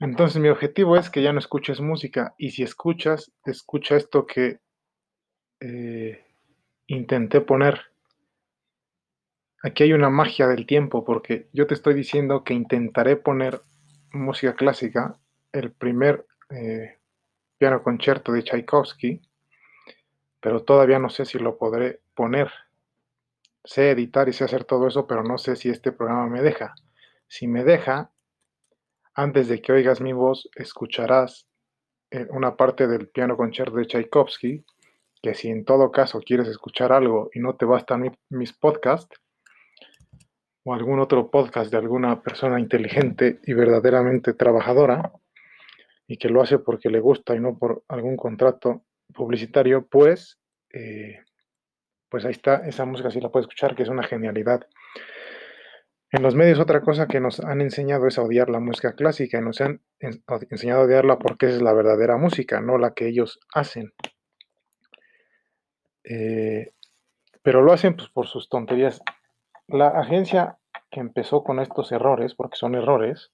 Entonces mi objetivo es que ya no escuches música y si escuchas, escucha esto que eh, intenté poner. Aquí hay una magia del tiempo porque yo te estoy diciendo que intentaré poner música clásica, el primer eh, piano concierto de Tchaikovsky, pero todavía no sé si lo podré poner. Sé editar y sé hacer todo eso, pero no sé si este programa me deja. Si me deja, antes de que oigas mi voz, escucharás eh, una parte del piano concierto de Tchaikovsky, que si en todo caso quieres escuchar algo y no te bastan mis podcasts, o algún otro podcast de alguna persona inteligente y verdaderamente trabajadora, y que lo hace porque le gusta y no por algún contrato publicitario, pues, eh, pues ahí está, esa música sí la puedes escuchar, que es una genialidad. En los medios otra cosa que nos han enseñado es a odiar la música clásica y nos han enseñado a odiarla porque es la verdadera música, no la que ellos hacen. Eh, pero lo hacen pues, por sus tonterías. La agencia que empezó con estos errores, porque son errores,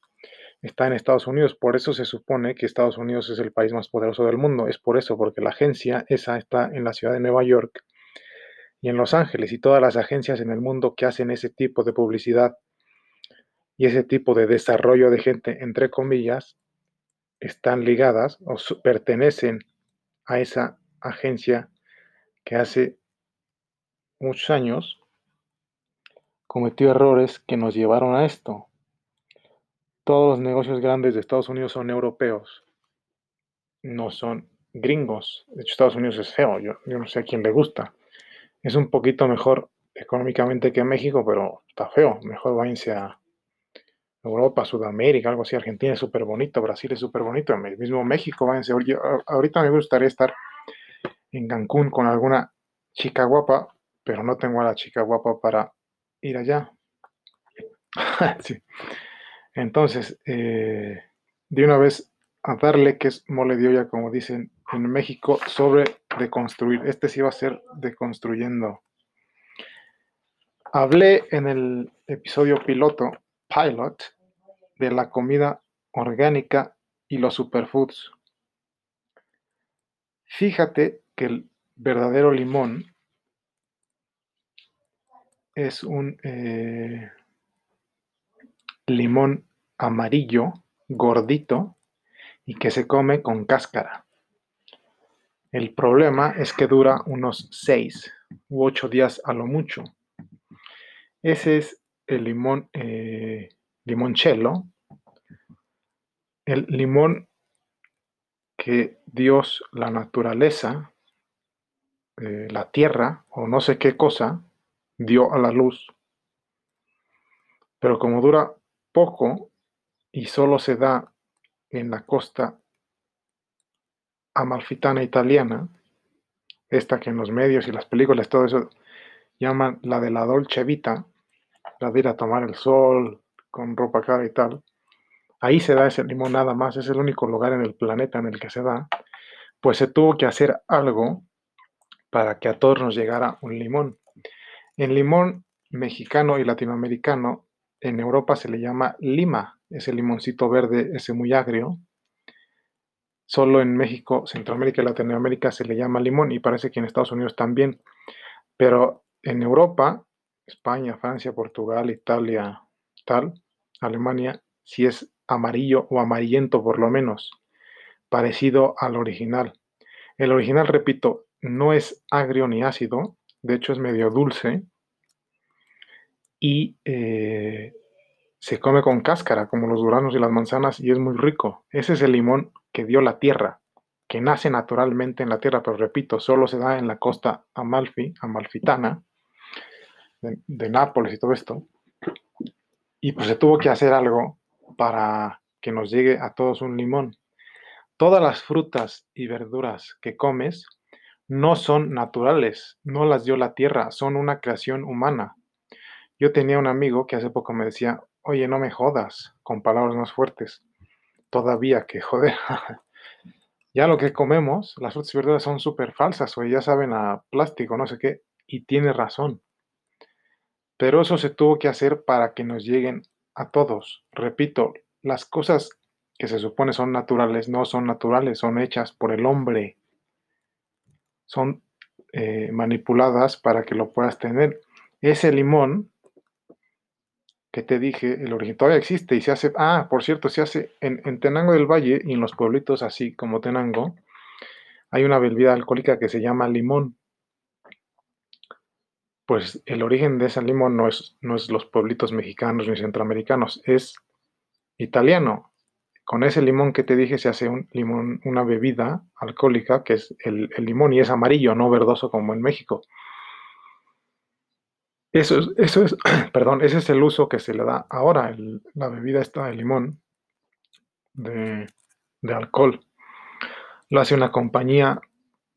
está en Estados Unidos. Por eso se supone que Estados Unidos es el país más poderoso del mundo. Es por eso, porque la agencia esa está en la ciudad de Nueva York y en Los Ángeles y todas las agencias en el mundo que hacen ese tipo de publicidad y ese tipo de desarrollo de gente, entre comillas, están ligadas o pertenecen a esa agencia que hace muchos años cometió errores que nos llevaron a esto. Todos los negocios grandes de Estados Unidos son europeos, no son gringos. De hecho, Estados Unidos es feo, yo, no sé a quién le gusta. Es un poquito mejor económicamente que México, pero está feo. Mejor váyanse a Europa, Sudamérica, algo así. Argentina es súper bonito, Brasil es súper bonito, el mismo México, váyanse. ahorita me gustaría estar en Cancún con alguna chica guapa, pero no tengo a la chica guapa para ir allá. Entonces, eh, de una vez a darle que es mole de olla, como dicen en México, sobre deconstruir. Este sí va a ser deconstruyendo. Hablé en el episodio piloto, pilot, de la comida orgánica y los superfoods. Fíjate que el verdadero limón es un eh, limón amarillo, gordito, y que se come con cáscara. El problema es que dura unos 6 u 8 días a lo mucho. Ese es el limón eh, limoncello, el limón que Dios, la naturaleza, eh, la tierra o no sé qué cosa dio a la luz. Pero como dura poco y solo se da en la costa amalfitana italiana, esta que en los medios y las películas, todo eso llaman la de la dolce vita, la de ir a tomar el sol con ropa cara y tal, ahí se da ese limón nada más, es el único lugar en el planeta en el que se da, pues se tuvo que hacer algo para que a todos nos llegara un limón. En limón mexicano y latinoamericano, en Europa se le llama lima, ese limoncito verde, ese muy agrio. Solo en México, Centroamérica y Latinoamérica se le llama limón y parece que en Estados Unidos también. Pero en Europa, España, Francia, Portugal, Italia, tal, Alemania, si es amarillo o amarillento por lo menos, parecido al original. El original, repito, no es agrio ni ácido, de hecho es medio dulce y eh, se come con cáscara como los duranos y las manzanas y es muy rico. Ese es el limón que dio la tierra, que nace naturalmente en la tierra, pero repito, solo se da en la costa amalfi, amalfitana, de, de Nápoles y todo esto. Y pues se tuvo que hacer algo para que nos llegue a todos un limón. Todas las frutas y verduras que comes no son naturales, no las dio la tierra, son una creación humana. Yo tenía un amigo que hace poco me decía, oye, no me jodas, con palabras más fuertes. Todavía que joder. ya lo que comemos, las frutas y verduras son súper falsas, o ya saben a plástico, no sé qué, y tiene razón. Pero eso se tuvo que hacer para que nos lleguen a todos. Repito, las cosas que se supone son naturales, no son naturales, son hechas por el hombre. Son eh, manipuladas para que lo puedas tener. Ese limón que te dije, el origen todavía existe y se hace, ah, por cierto, se hace en, en Tenango del Valle y en los pueblitos así como Tenango, hay una bebida alcohólica que se llama limón. Pues el origen de ese limón no es, no es los pueblitos mexicanos ni centroamericanos, es italiano. Con ese limón que te dije se hace un limón, una bebida alcohólica que es el, limón y es amarillo, no verdoso como en México. Eso es, eso es, perdón, ese es el uso que se le da ahora, la bebida esta de limón, de, de alcohol. Lo hace una compañía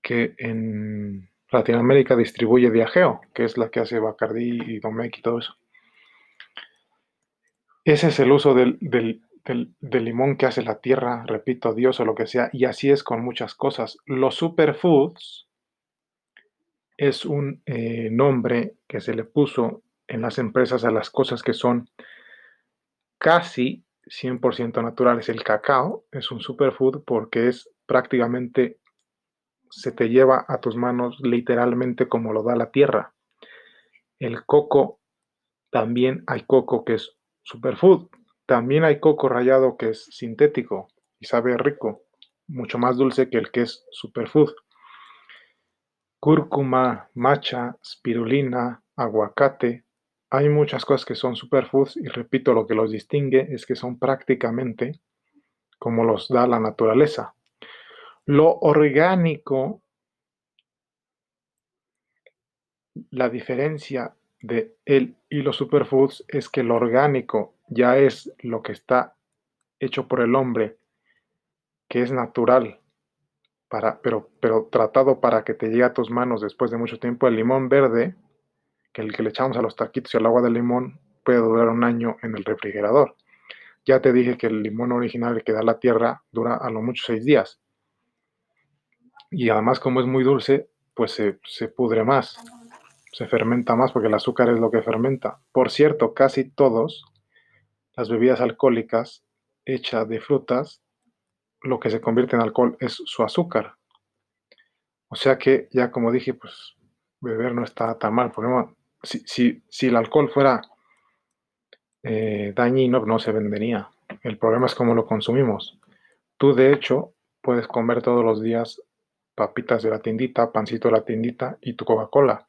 que en Latinoamérica distribuye Diageo, que es la que hace Bacardí y Domecq y todo eso. Ese es el uso del, limón que hace la tierra, repito, Dios o lo que sea, y así es con muchas cosas. Los superfoods es un eh, nombre que se le puso en las empresas a las cosas que son casi 100% naturales. El cacao es un superfood porque es prácticamente se te lleva a tus manos literalmente como lo da la tierra. El coco, también hay coco que es superfood. También hay coco rallado que es sintético y sabe rico, mucho más dulce que el que es superfood. Cúrcuma, macha, spirulina, aguacate. Hay muchas cosas que son superfoods y repito, lo que los distingue es que son prácticamente como los da la naturaleza. Lo orgánico, la diferencia de él y los superfoods es que lo orgánico ya es lo que está hecho por el hombre, que es natural, para, pero, pero tratado para que te llegue a tus manos después de mucho tiempo. El limón verde, que el que le echamos a los taquitos y al agua de limón, puede durar un año en el refrigerador. Ya te dije que el limón original que da la tierra dura a lo mucho seis días y además como es muy dulce, pues se, pudre más, se fermenta más porque el azúcar es lo que fermenta. Por cierto, casi todos las bebidas alcohólicas hechas de frutas, lo que se convierte en alcohol es su azúcar. O sea que ya como dije, pues beber no está tan mal. Porque si, si, si el alcohol fuera eh, dañino, no se vendería. El problema es cómo lo consumimos. Tú, de hecho, puedes comer todos los días papitas de la tiendita, pancito de la tiendita y tu Coca-Cola.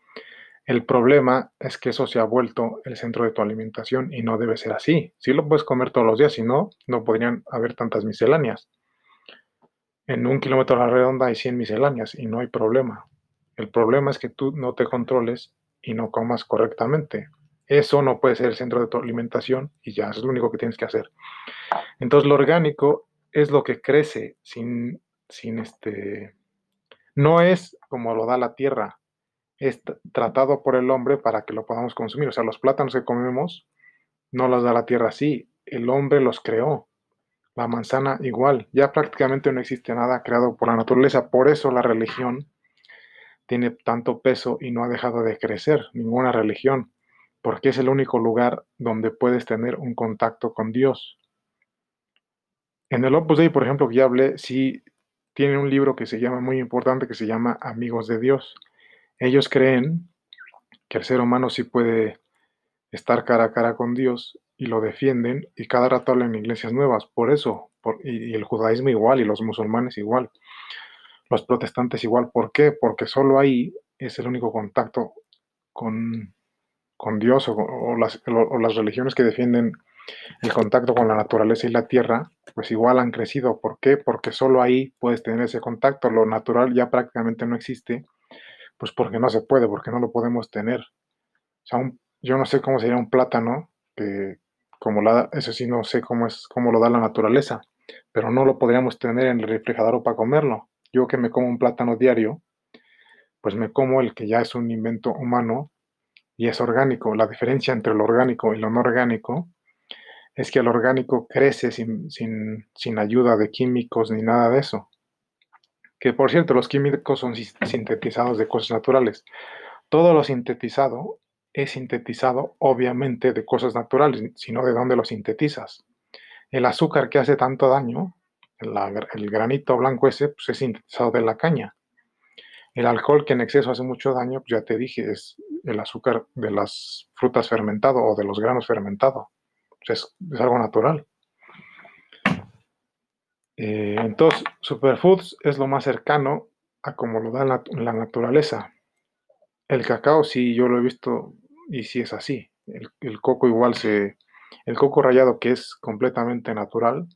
El problema es que eso se ha vuelto el centro de tu alimentación y no debe ser así. Si lo puedes comer todos los días, si no, no podrían haber tantas misceláneas. En un kilómetro a la redonda hay 100 misceláneas y no hay problema. El problema es que tú no te controles y no comas correctamente. Eso no puede ser el centro de tu alimentación y ya es lo único que tienes que hacer. Entonces lo orgánico es lo que crece sin, sin este, no es como lo da la tierra, es tratado por el hombre para que lo podamos consumir. O sea, los plátanos que comemos no los da la tierra así, el hombre los creó. La manzana igual, ya prácticamente no existe nada creado por la naturaleza, por eso la religión tiene tanto peso y no ha dejado de crecer, ninguna religión, porque es el único lugar donde puedes tener un contacto con Dios. En el Opus Dei, por ejemplo, que ya hablé, sí tiene un libro que se llama muy importante, que se llama Amigos de Dios. Ellos creen que el ser humano sí puede estar cara a cara con Dios y lo defienden y cada rato hablan iglesias nuevas. Por eso, y, el judaísmo igual y los musulmanes igual, los protestantes igual. ¿Por qué? Porque solo ahí es el único contacto con, Dios o, las, o las religiones que defienden el contacto con la naturaleza y la tierra, pues igual han crecido. ¿Por qué? Porque solo ahí puedes tener ese contacto. Lo natural ya prácticamente no existe, pues porque no se puede, porque no lo podemos tener. O sea, yo no sé cómo sería un plátano, que como la, eso sí no sé cómo es, cómo lo da la naturaleza, pero no lo podríamos tener en el refrigerador para comerlo. Yo que me como un plátano diario, pues me como el que ya es un invento humano y es orgánico. La diferencia entre lo orgánico y lo no orgánico es que el orgánico crece sin, ayuda de químicos ni nada de eso. Que por cierto, los químicos son sintetizados de cosas naturales. Todo lo sintetizado es sintetizado obviamente de cosas naturales, sino de dónde lo sintetizas. El azúcar que hace tanto daño, el granito blanco ese, pues es sintetizado de la caña. El alcohol que en exceso hace mucho daño, pues ya te dije, es el azúcar de las frutas fermentado o de los granos fermentado. Es, algo natural. Eh, entonces, superfoods es lo más cercano a como lo da la, naturaleza. El cacao sí, yo lo he visto y sí es así. El, coco igual se... El coco rallado que es completamente natural,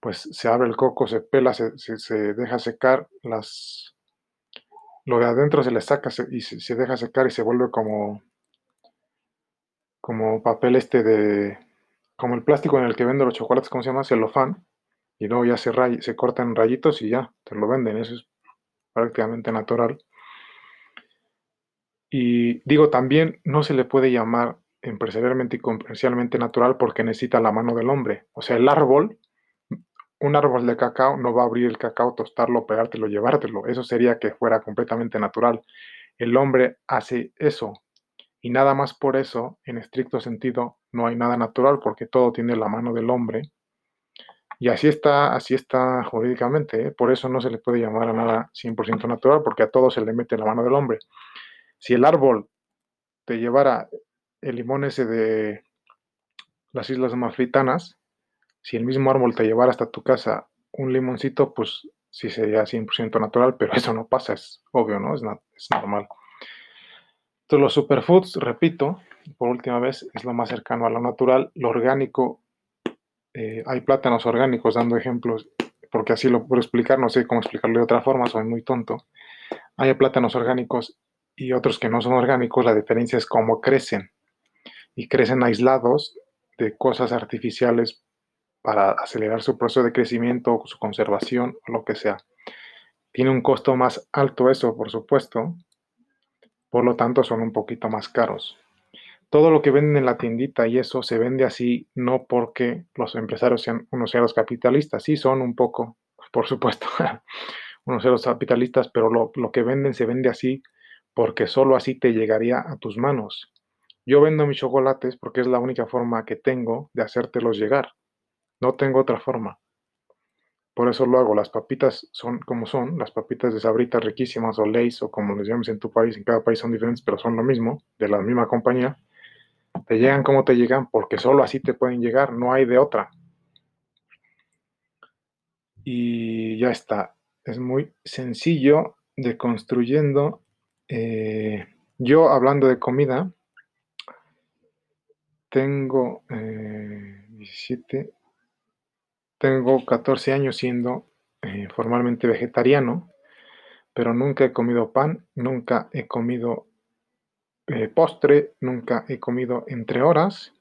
pues se abre el coco, se pela, se, se deja secar, las, lo de adentro se le saca y se, deja secar y se vuelve como, como papel este de, como el plástico en el que venden los chocolates, ¿cómo se llama? Celofán. Y luego ya se, se cortan rayitos y ya, te lo venden. Eso es prácticamente natural. Y digo, también no se le puede llamar empresarialmente y comercialmente natural porque necesita la mano del hombre. O sea, el árbol un árbol de cacao no va a abrir el cacao, tostarlo, pegártelo, llevártelo. Eso sería que fuera completamente natural. El hombre hace eso. Y nada más por eso, en estricto sentido, no hay nada natural porque todo tiene la mano del hombre. Y así está, así está jurídicamente. ¿eh? Por eso no se le puede llamar a nada 100% natural porque a todo se le mete la mano del hombre. Si el árbol te llevara el limón ese de las Islas Mafritanas, si el mismo árbol te llevara hasta tu casa un limoncito, pues sí sería 100% natural, pero eso no pasa, es obvio, ¿no? Es, normal. Entonces los superfoods, repito, por última vez, es lo más cercano a lo natural. Lo orgánico, eh, hay plátanos orgánicos, dando ejemplos, porque así lo puedo explicar, no sé cómo explicarlo de otra forma, soy muy tonto. Hay plátanos orgánicos y otros que no son orgánicos, la diferencia es cómo crecen. Y crecen aislados de cosas artificiales para acelerar su proceso de crecimiento, su conservación lo que sea. Tiene un costo más alto eso, por supuesto, por lo tanto son un poquito más caros. Todo lo que venden en la tiendita y eso se vende así no porque los empresarios sean unos ceros capitalistas, sí son un poco, por supuesto, unos ceros capitalistas, pero lo, lo que venden se vende así porque solo así te llegaría a tus manos. Yo vendo mis chocolates porque es la única forma que tengo de hacértelos llegar. No tengo otra forma. Por eso lo hago. Las papitas son como son, las papitas de sabritas riquísimas o Lays o como les llames en tu país, en cada país son diferentes, pero son lo mismo, de la misma compañía. Te llegan como te llegan porque solo así te pueden llegar, no hay de otra. Y ya está. Es muy sencillo de construyendo. Eh, yo hablando de comida, tengo 17, eh, tengo 14 años siendo eh, formalmente vegetariano, pero nunca he comido pan, nunca he comido eh, postre, nunca he comido entre horas,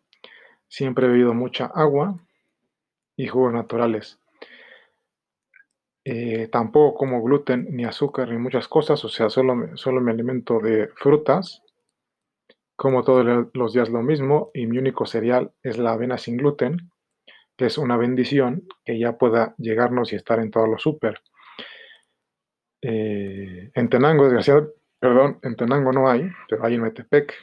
siempre he bebido mucha agua y jugos naturales. Eh, tampoco como gluten ni azúcar ni muchas cosas, o sea, solo, solo me alimento de frutas, como todos los días lo mismo y mi único cereal es la avena sin gluten que es una bendición que ya pueda llegarnos y estar en todos los súper. Eh, en Tenango, desgraciadamente, perdón, en Tenango no hay, pero hay en Metepec.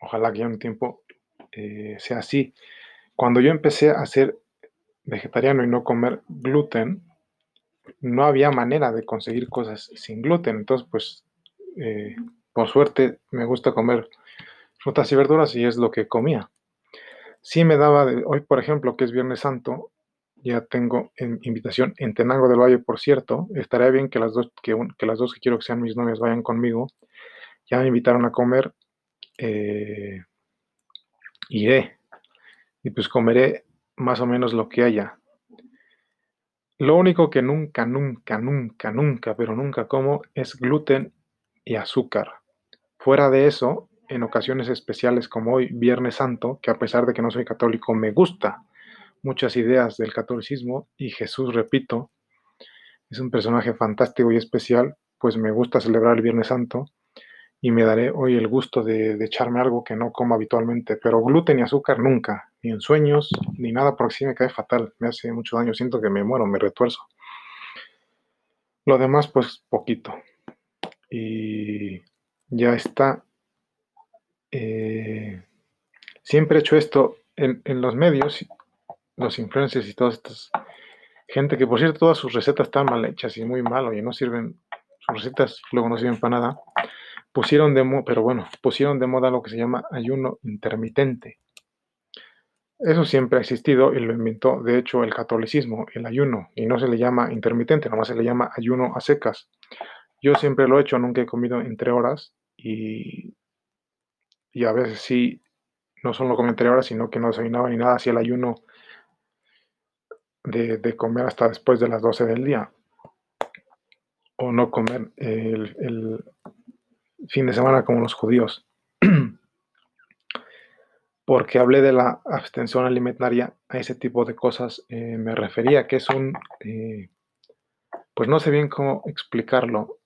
Ojalá que ya un tiempo eh, sea así. Cuando yo empecé a ser vegetariano y no comer gluten, no había manera de conseguir cosas sin gluten. Entonces, pues, eh, por suerte me gusta comer frutas y verduras y es lo que comía sí me daba, de, hoy por ejemplo, que es Viernes Santo, ya tengo invitación en Tenango del Valle, por cierto, estaría bien que las dos que, las dos que quiero que sean mis novias vayan conmigo. Ya me invitaron a comer, eh, iré y pues comeré más o menos lo que haya. Lo único que nunca, nunca, nunca, nunca, pero nunca como es gluten y azúcar. Fuera de eso, en ocasiones especiales como hoy, Viernes Santo, que a pesar de que no soy católico, me gusta muchas ideas del catolicismo y Jesús, repito, es un personaje fantástico y especial, pues me gusta celebrar el Viernes Santo y me daré hoy el gusto de, echarme algo que no como habitualmente, pero gluten y azúcar nunca, ni en sueños, ni nada, porque sí me cae fatal, me hace mucho daño, siento que me muero, me retuerzo. Lo demás, pues poquito. Y ya está eh, siempre he hecho esto en, los medios los influencers y todas estas gente que, por cierto, todas sus recetas están mal hechas y muy mal, y no sirven, sus recetas luego no sirven para nada, pusieron de moda, pero bueno, pusieron de moda lo que se llama ayuno intermitente. Eso siempre ha existido y lo inventó, de hecho, el catolicismo, el ayuno, y no se le llama intermitente, nomás se le llama ayuno a secas. Yo siempre lo he hecho, nunca he comido entre horas y, y a veces sí, no solo entre horas, sino que no desayunaba ni nada, hacía el ayuno de, comer hasta después de las 12 del día. O no comer el, el fin de semana como los judíos. Porque hablé de la abstención alimentaria, a ese tipo de cosas eh, me refería, que es un, eh, pues no sé bien cómo explicarlo,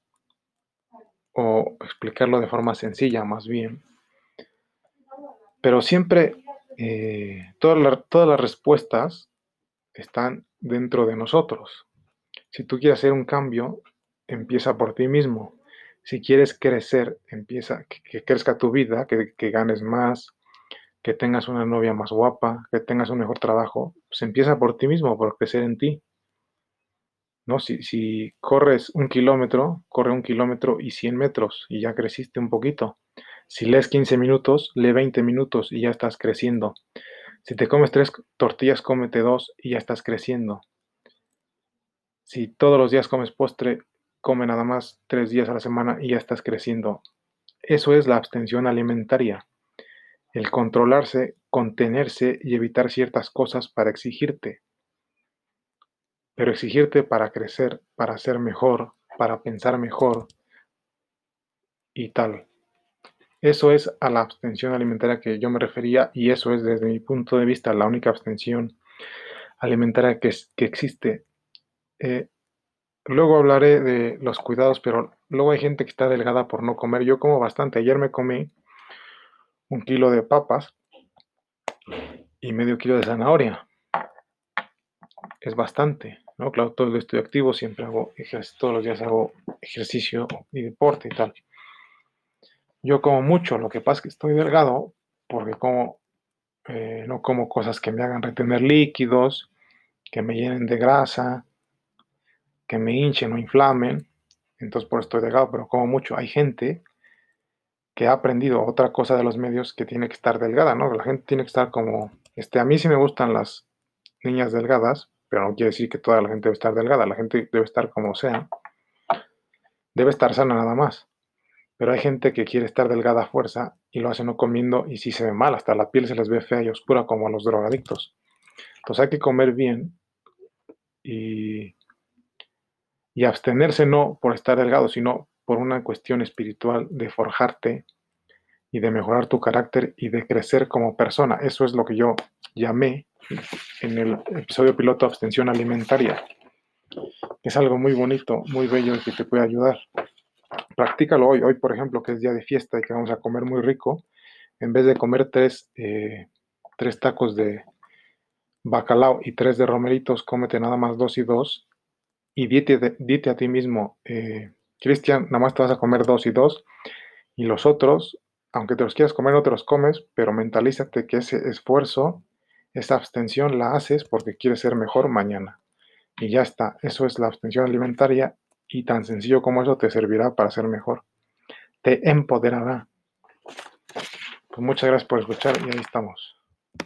o explicarlo de forma sencilla más bien, pero siempre eh, todas, todas las respuestas están dentro de nosotros. Si tú quieres hacer un cambio, empieza por ti mismo. Si quieres crecer, empieza, que, crezca tu vida, que, que, ganes más, que tengas una novia más guapa, que tengas un mejor trabajo, pues empieza por ti mismo, por crecer en ti. ¿No? Si, si corres un kilómetro, corre un kilómetro y 100 metros y ya creciste un poquito. Si lees 15 minutos, lee 20 minutos y ya estás creciendo. Si te comes tres tortillas, cómete dos y ya estás creciendo. Si todos los días comes postre, come nada más tres días a la semana y ya estás creciendo. Eso es la abstención alimentaria. El controlarse, contenerse y evitar ciertas cosas para exigirte. Pero exigirte para crecer, para ser mejor, para pensar mejor y tal. Eso es a la abstención alimentaria que yo me refería y eso es desde mi punto de vista la única abstención alimentaria que, que existe. Eh, luego hablaré de los cuidados, pero luego hay gente que está delgada por no comer. Yo como bastante. Ayer me comí un kilo de papas y medio kilo de zanahoria. Es bastante, ¿no? Claro, todo el estoy activo, siempre hago ejercicio, todos los días hago ejercicio y deporte y tal. Yo como mucho, lo que pasa es que estoy delgado porque como, eh, no como cosas que me hagan retener líquidos, que me llenen de grasa, que me hinchen o inflamen. Entonces por eso estoy delgado, pero como mucho. Hay gente que ha aprendido otra cosa de los medios que tiene que estar delgada, ¿no? La gente tiene que estar como, este, a mí sí me gustan las niñas delgadas, pero no quiere decir que toda la gente debe estar delgada, la gente debe estar como sea, debe estar sana nada más. Pero hay gente que quiere estar delgada a fuerza y lo hace no comiendo y sí se ve mal, hasta la piel se les ve fea y oscura como a los drogadictos. Entonces hay que comer bien y, y abstenerse no por estar delgado, sino por una cuestión espiritual de forjarte y de mejorar tu carácter y de crecer como persona. Eso es lo que yo llamé en el episodio piloto abstención alimentaria. Es algo muy bonito, muy bello y que te puede ayudar practícalo hoy. Hoy, por ejemplo, que es día de fiesta y que vamos a comer muy rico, en vez de comer tres, eh, tres tacos de bacalao y tres de romeritos, cómete nada más dos y dos. Y dite, a ti mismo, eh, Cristian, nada más te vas a comer dos y dos. Y los otros, aunque te los quieras comer, no te los comes, pero mentalízate que ese esfuerzo, esa abstención la haces porque quieres ser mejor mañana. Y ya está, eso es la abstención alimentaria y tan sencillo como eso te servirá para ser mejor. Te empoderará. Pues muchas gracias por escuchar y ahí estamos.